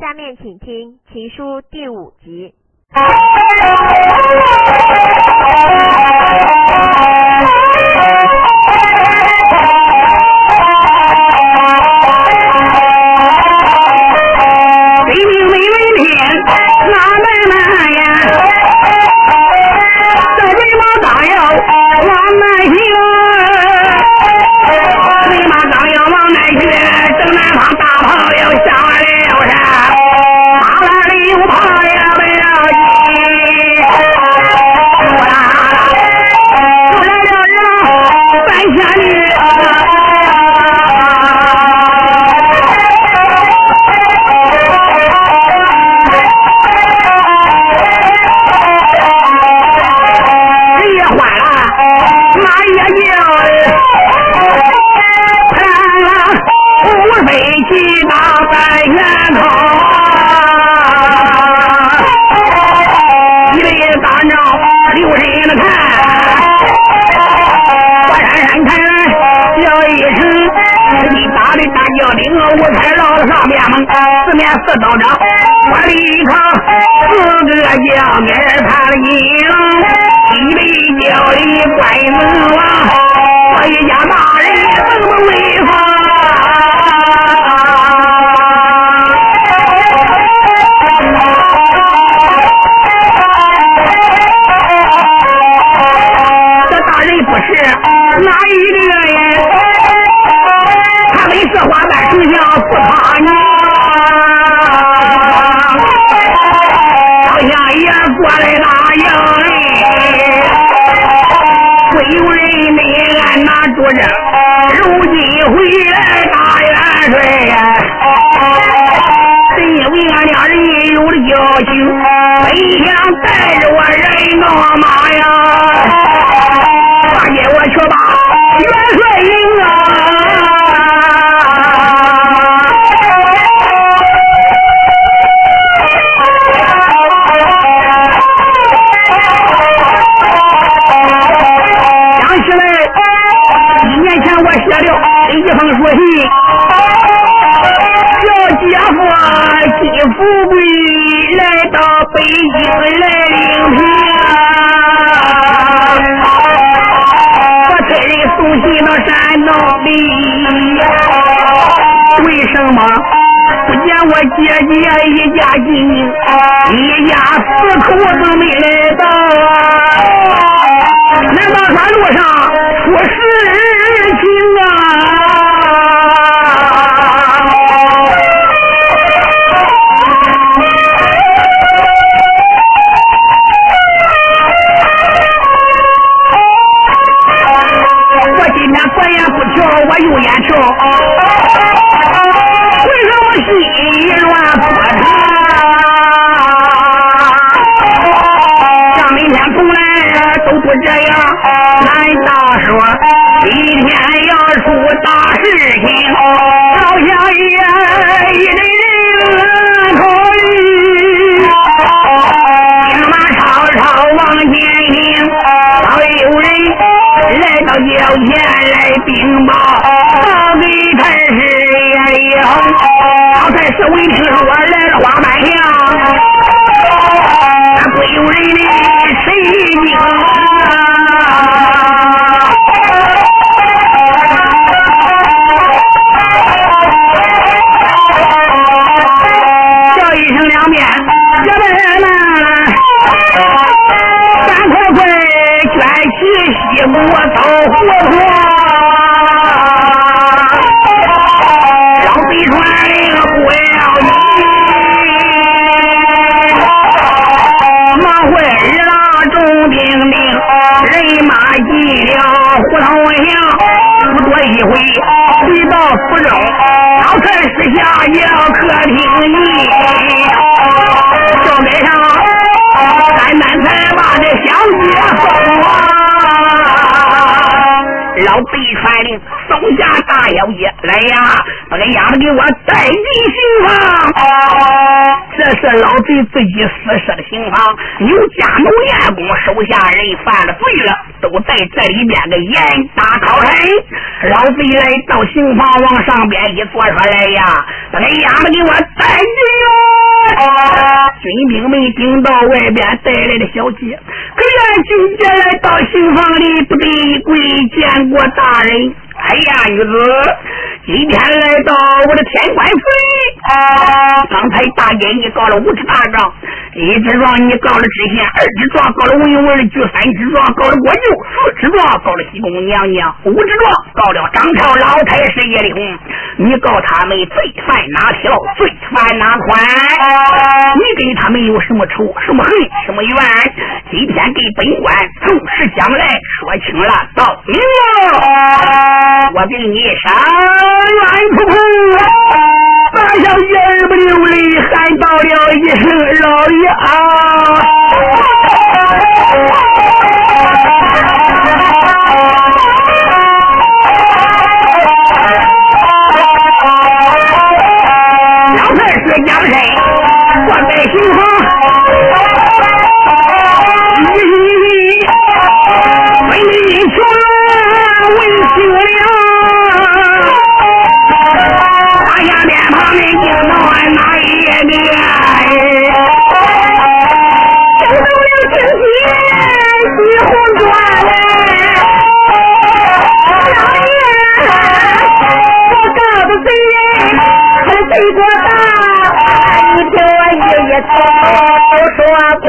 下面请听《情书》第五集。四道长，我立刻四个将面他的营，一里叫里怪门王，我一家大人怎么威俺拿住着，如今回来大元帅呀，因为俺俩人有了交情，本想带着我人闹马呀，大姐我去把为什么不见我姐姐一家亲，一家四口都没来到啊？难道说路上出事情啊？我今天左眼瞧，就这样，难大说，一天要出大事情，老乡爷一定同意。兵马超超往前行，早有人来到轿前来禀报，到给太师爷有，老太师闻听我来了花满墙。有人的谁惊叫传令，手下大小姐，来呀，把这丫头给我带进刑房。哦这是老贼自己私设的刑房，有家奴员工手下人犯了罪了，在这里边的严打考审。老贼来到刑房，往上边一坐，说来呀，把这丫头给我带进哟。军兵们顶到外边带来的小姐，可愿军姐来到刑房里，不得一跪见过大人。哎呀，女子，今天来到我的天官府里，刚才大爷你告了五十大状，一支状你告了知县，二支状告了文文的局，三支状告了国舅，四支状告了西宫娘娘，五支状告了张朝老太师叶丽红。你告他们罪犯哪条？罪犯哪款？你跟他们有什么仇？什么恨？什么怨？今天给本官从实将来说清了，到明了。我给你上冤哭哭，大小姐儿不流泪，喊到了一声老爷啊！老太师将身那一年，山东梁青你，西洪庄，老爷，我告的罪，他的罪过大。你听我爷爷曾说过。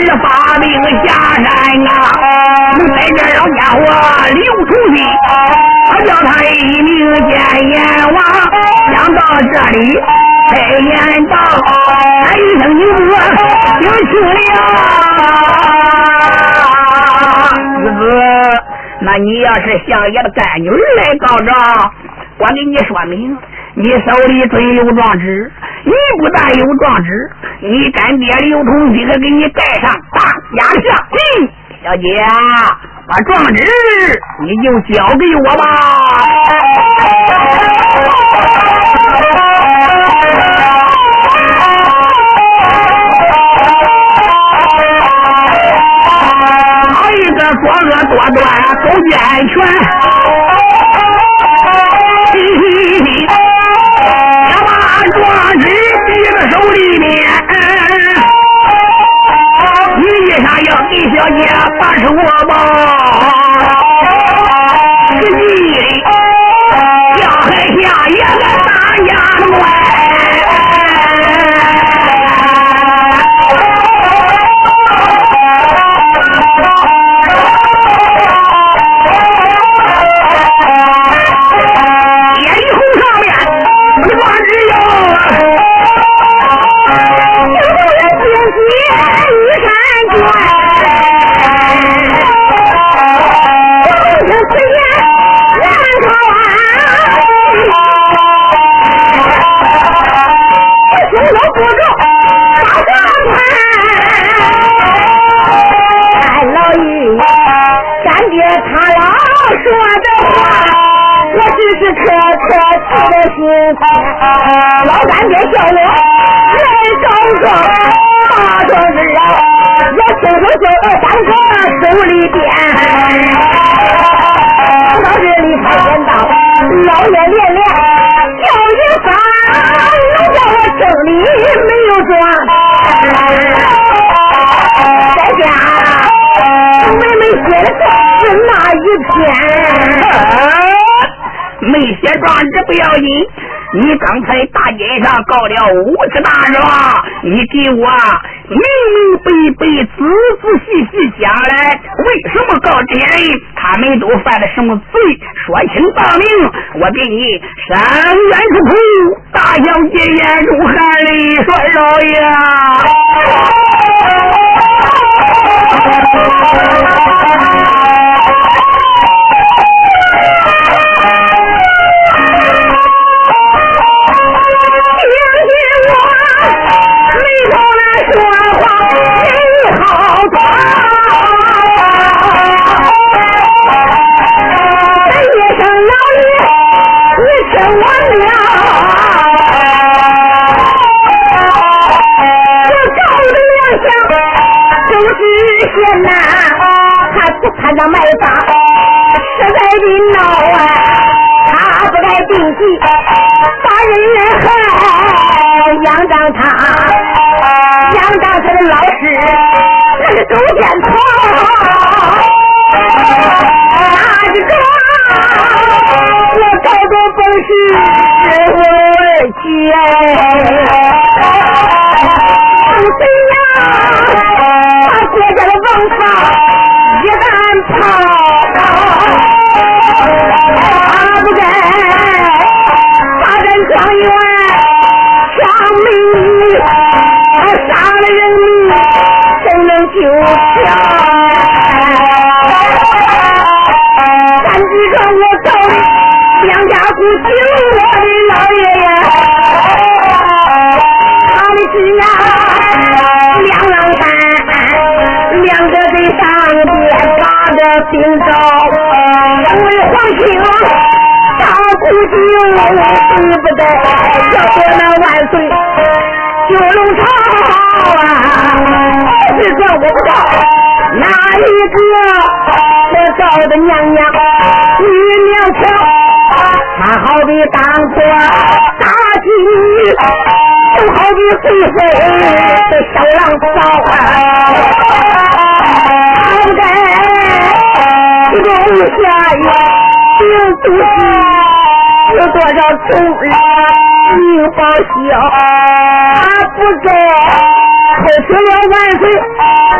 是八命下山啊！你在这老家伙留出去，我叫他一名见阎王。想到这里，太监道：“喊一声女子，叫去了。”子子，那你要是向爷的干女儿来告状，我给你说明，你手里准有状纸。你不但有状纸，你干爹刘同几个给你带上大家相。嗯，小姐，把状纸你就交给我吧。好一个作恶多端，勾结安全啥要给小姐把手我吧？老干爹叫我来告状，大壮士啊，我偷偷叫二当哥手里边。到这里才见到老爷连连叫一番，能叫我正里没有装。在家妹妹写的是那一篇。没写状纸不要紧，你刚才大街上告了五次大状？你给我明明白白、仔仔细细讲来，为什么告这些人？他们都犯了什么罪？说清道明，我给你伸冤出头，大小姐眼中含泪说：“老爷。”计把人害，杨当他，杨当他的老师那是周建堂，那是装，我高中本是是我儿媳谁呀？状元抢美女，他杀了人民谁能救下？咱几个我找两家不救我的老爷爷，他的是呀，两郎山。两个在上边打着兵招，两位皇亲大古酒，对不得，要说那万岁九龙朝啊！是说我不知道哪一个我找的娘娘女苗条，她好比当做大吉，就好比贵妃的小郎嫂啊！不该龙下月，定都是有多少仇人命报销，他不走偷吃了万岁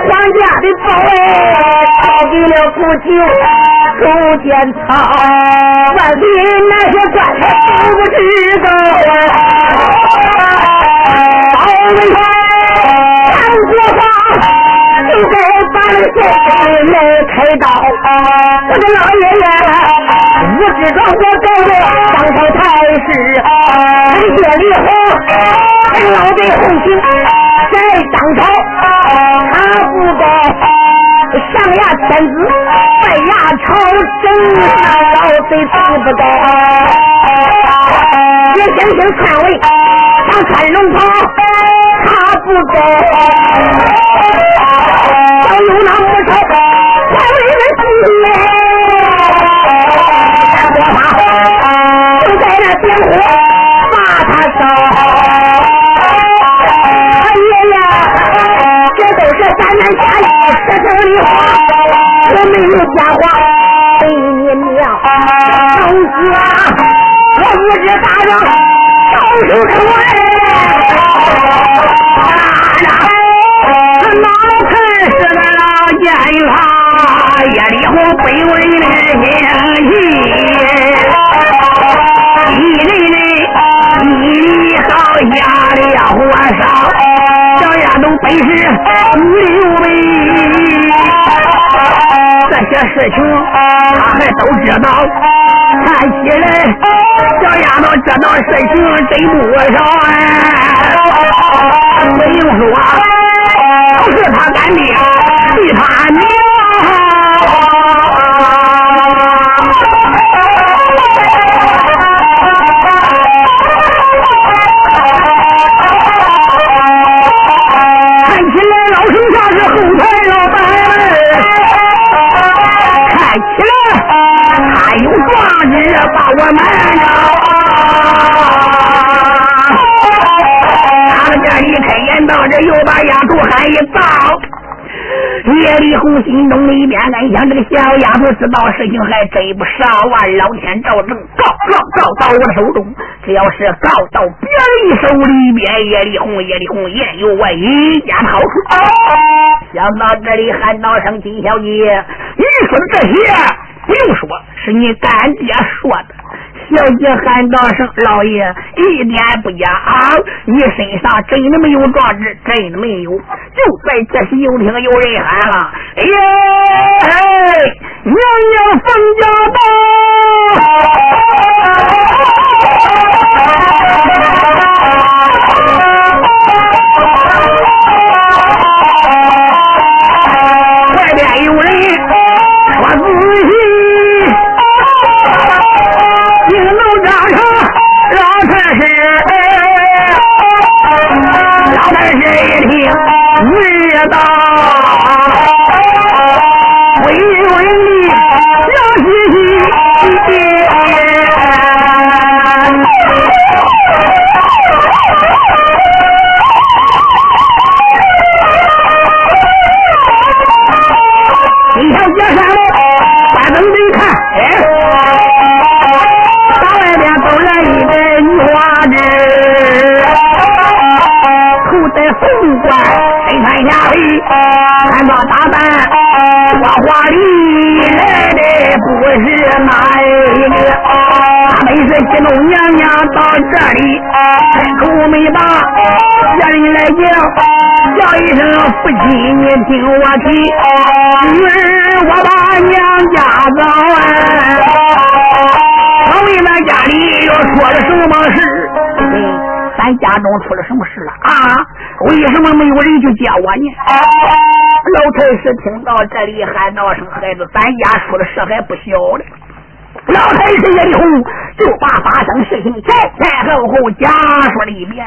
皇家的宝哎，交给了不久朱建操，万岁那些官都不知道啊。宝贝，杨国华就该把那先生来开刀，我的老爷爷，我知道我高的当朝太师，陈谢李红，老的红情在当朝，他不该上牙天子，拜牙朝政，老贼死不到。也想想篡位，想穿龙袍，他不该。要有那母朝，才为人心。三国法就在那点火把他烧。哎呀，这都是三男下意实成的话，我没有假话对你娘。老子啊，我无知大人高手出来。老臣是个老奸他，夜里红卑微的心意，一人人你好下的火烧，小丫头本是刘备，这些事情他还都知道，看起来小丫头这道事情真不少哎，不用说。都是他干爹，是他娘。壮志把我瞒着。他们这一开言道，这又把丫头喊一遭。叶丽红心中里面暗想：这个小丫头知道事情还真不少啊！老天照正告告告到我手中，只要是告到别人手里边，叶丽红叶丽红也有我一家好处。想到这里，喊道声：“金小姐，你说这些不用说，是你干爹说的。”小姐喊道声：“老爷，一点不假，你身上真的没有壮志，真的没有。”就在这时，又听有人喊了：“哎呀，娘娘封家到，听，知道，微微的笑嘻身穿霞帔，穿着打扮多华丽，来的不是哪一个？他们是激动娘娘到这里，开口没把家人来叫，叫一声父亲，你听我提，女儿我把娘家找哎。我问咱家里又出了什么事？嗯，咱家中出了什么事了啊？为什么没有人去接我呢？老太师听到这里喊道声：“孩子，咱家出的事还不小呢。”老太师叶丽红就把发生事情前前后后讲述了一遍。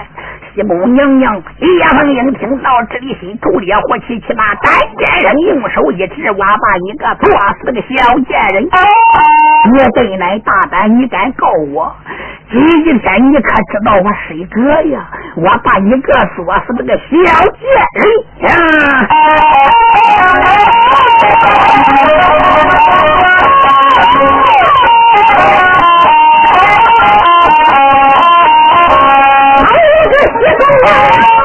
西宫娘娘叶凤英听到这里，心头烈火起，起把单先生用手一指：“我把你个作死的小贱人！你真乃大胆，你敢告我？今天你可知道我谁个呀？我把你个作死那个小贱人呀！”还有个西宫，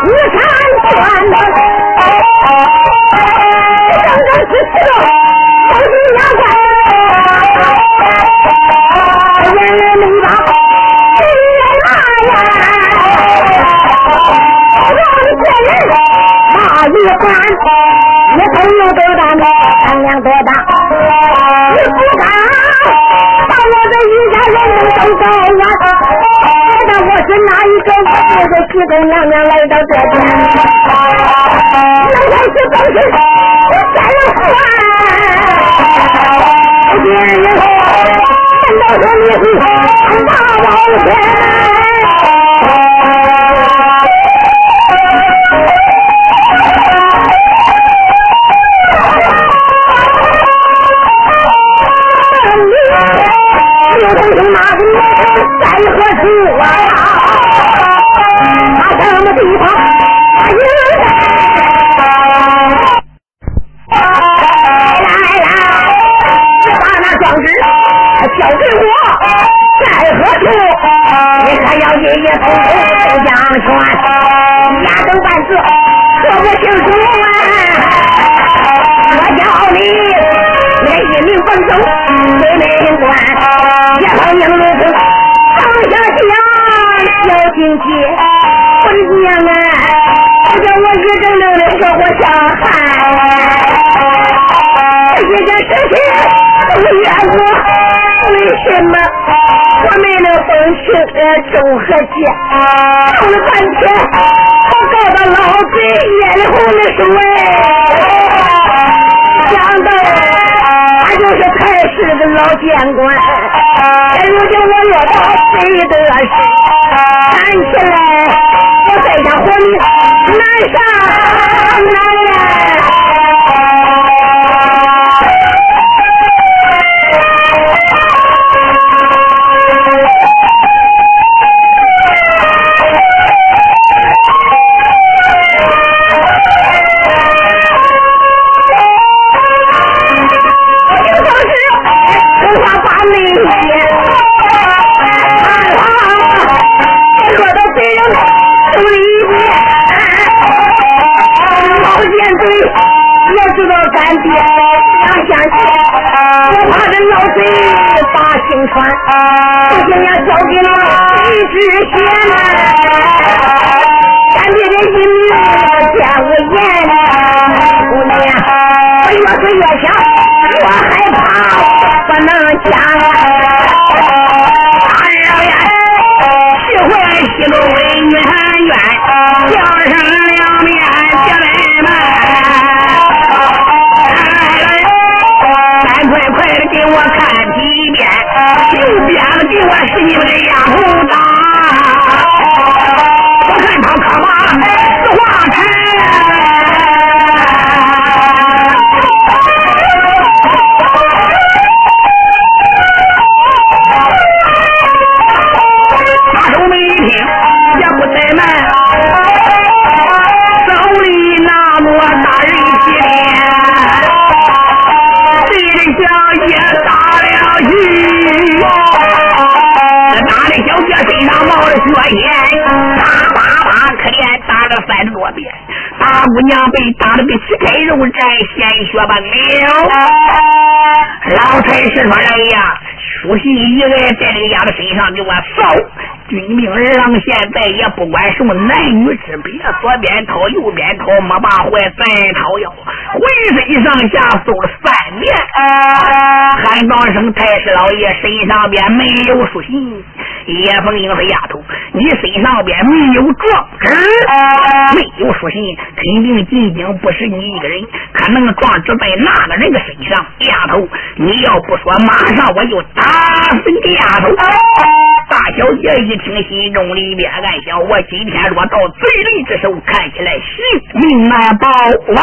你看断了。一环，一头有多大？胆量多大？你不敢把我的一家人都告完，知道我是哪一个？我是西宫娘娘来到这边，原来是本是三环，别人难道说你是大王天？何处啊？他什么地方？来来来，把那状交给我，在何处？你可要夜夜偷偷偷江泉，压根半字说不清楚啊！我叫你，你一命奔走鬼门关。解放英路子，放下枪，小心些，我娘啊，不叫我一整整的。活活伤害。这件事情不怨我，为什么我们的。婚事中和解？闹了半天，我告到老贼眼里红的。水，想到。他就是太师的老监官，如今我落到谁的手？看起来我再想活命难上难。事我是你们的养父冒着血线，啪啪啪，可怜打了三十多遍。大姑娘被打的个旗开肉绽，鲜血奔流。老太师说：“哎呀，书信一来，在这个丫头身上给我扫。军命儿郎现在也不管什么男女之别，左边掏右边掏，没把坏再掏腰，浑身上下搜了三遍，喊道声太师老爷身上边没有书信。叶凤英说：“丫头，你身上边没有状纸，没有书信，肯定仅仅不是你一个人，可能状纸在那个人的身上。丫头，你要不说，马上我就打死你丫头。”大小姐一听，心中里边暗想：我今天若到贼人之手，看起来性命难保啊！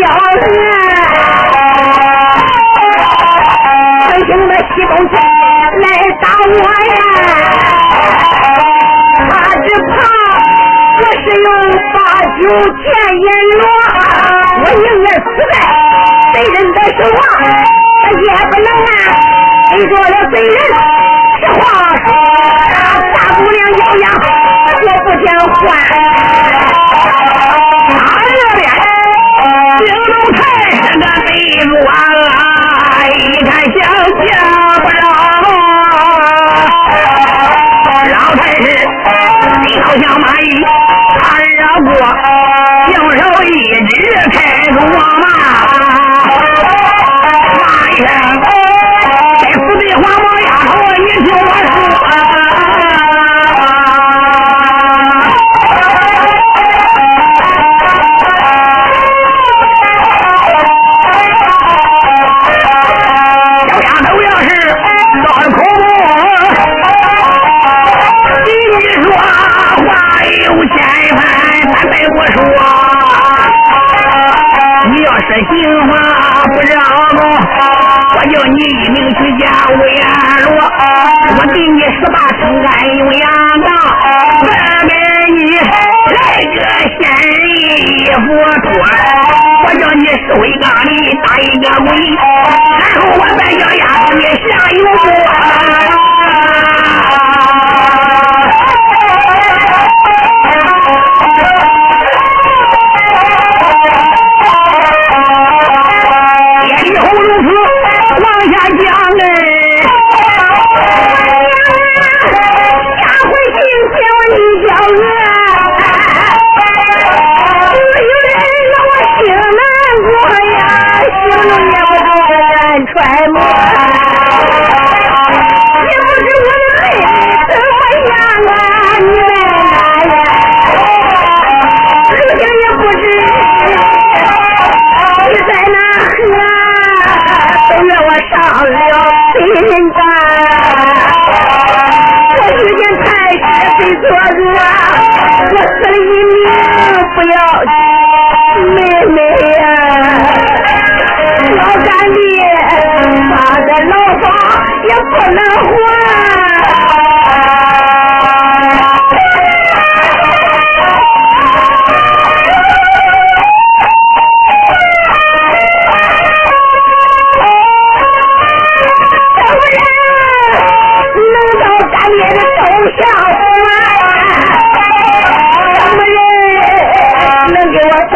叫人，快请那西东去来打我呀！他只怕我是用八九钱银罗，我宁愿死在贼人的手啊，也不能啊背着了贼人。实话说，大姑娘咬牙，我不想换。一看想嫁不着，老太师你好像蚂蚁爬绕过，用手一指开口嘛，乌烟罗，我给你十八层干有羊当，再给你来个仙人衣服脱，我叫你收一缸里打一个鬼，然后我再叫丫头你下油锅。天地红如此往下讲这一命不要紧，妹妹呀、老干爹他的老房也不能换。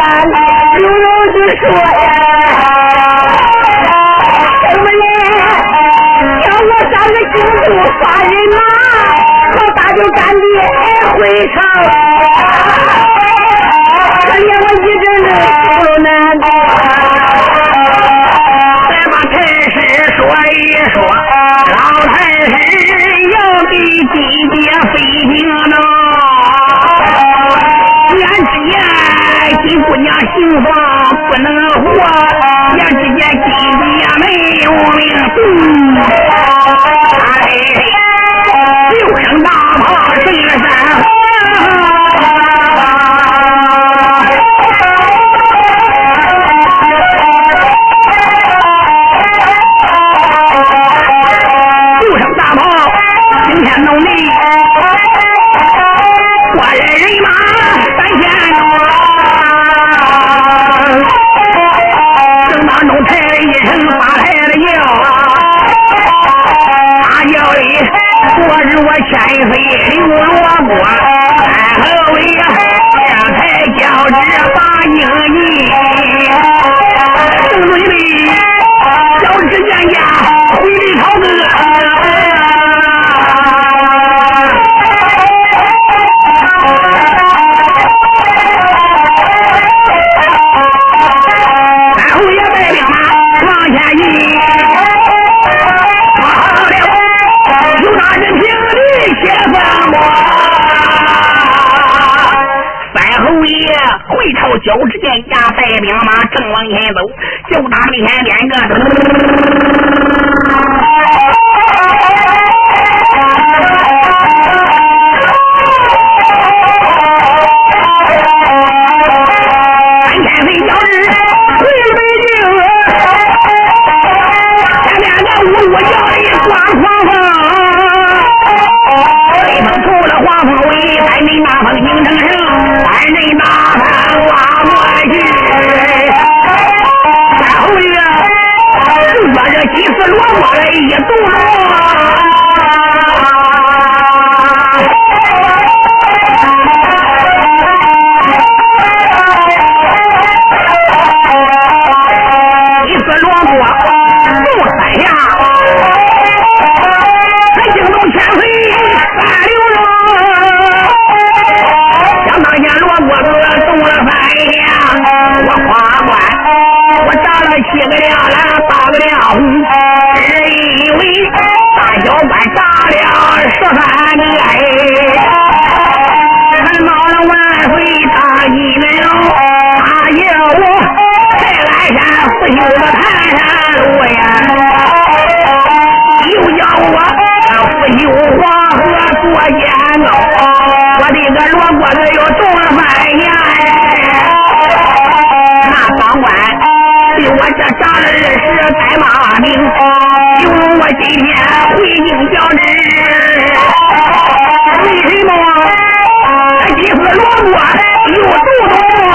能给我干刘手持剑架带兵马，正往前走，就打面前两个。三小，了北京。的叫刮风，北风出了花果林，那城，爷握着鸡丝萝卜来一动。又山路呀，又叫我不修黄河过眼脑，我的个罗锅子又动了半年。那当官对我这长儿是再骂名，就我今天回京交旨，为什么？俺爹是罗锅子，又动脑。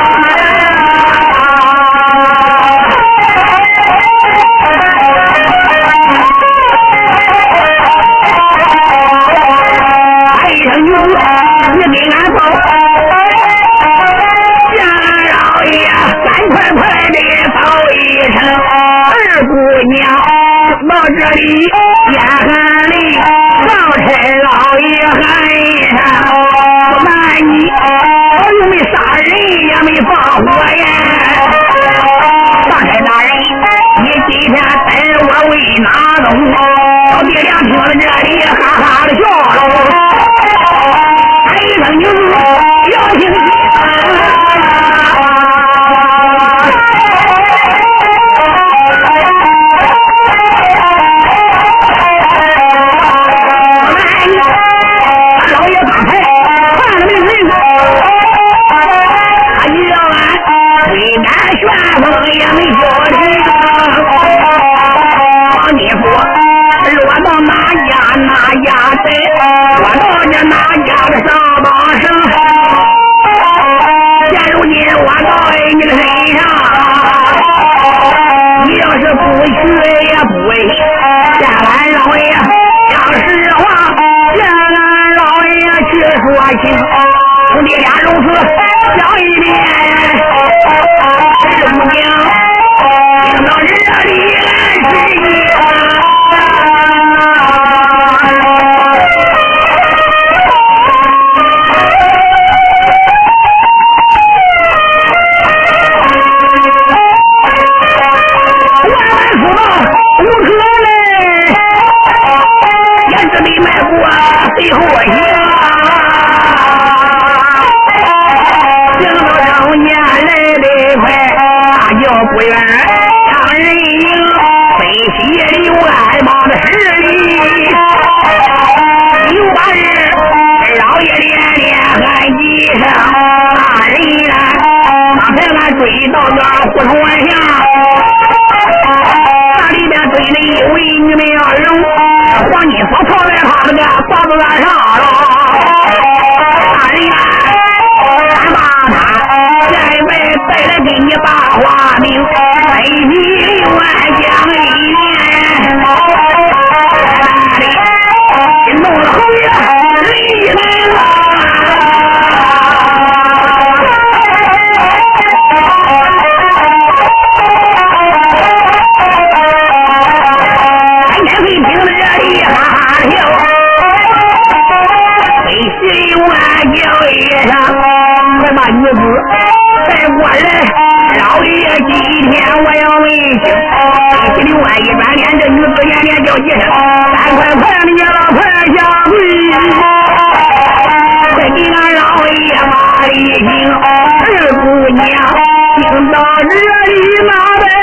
到这里严寒里，少臣老爷喊一声：不瞒你，老又没杀人，也没放火呀。少臣大人，你今天待我为哪种？老爹俩听了这里，哈哈的笑了。哎，他就是说，良。到个胡同外巷，那里边蹲着一位女名人，黄金锁套在他那个脖子上了。大人呀，俺把他现在再来给你把话明，百里万将一面，大人弄了后呀，人来了。人，老爷今天我要问清。一溜弯一转脸，这女子连连叫一声：“三块块，你老快下跪！”快给俺老爷把礼行，二姑娘，今早这里哪来？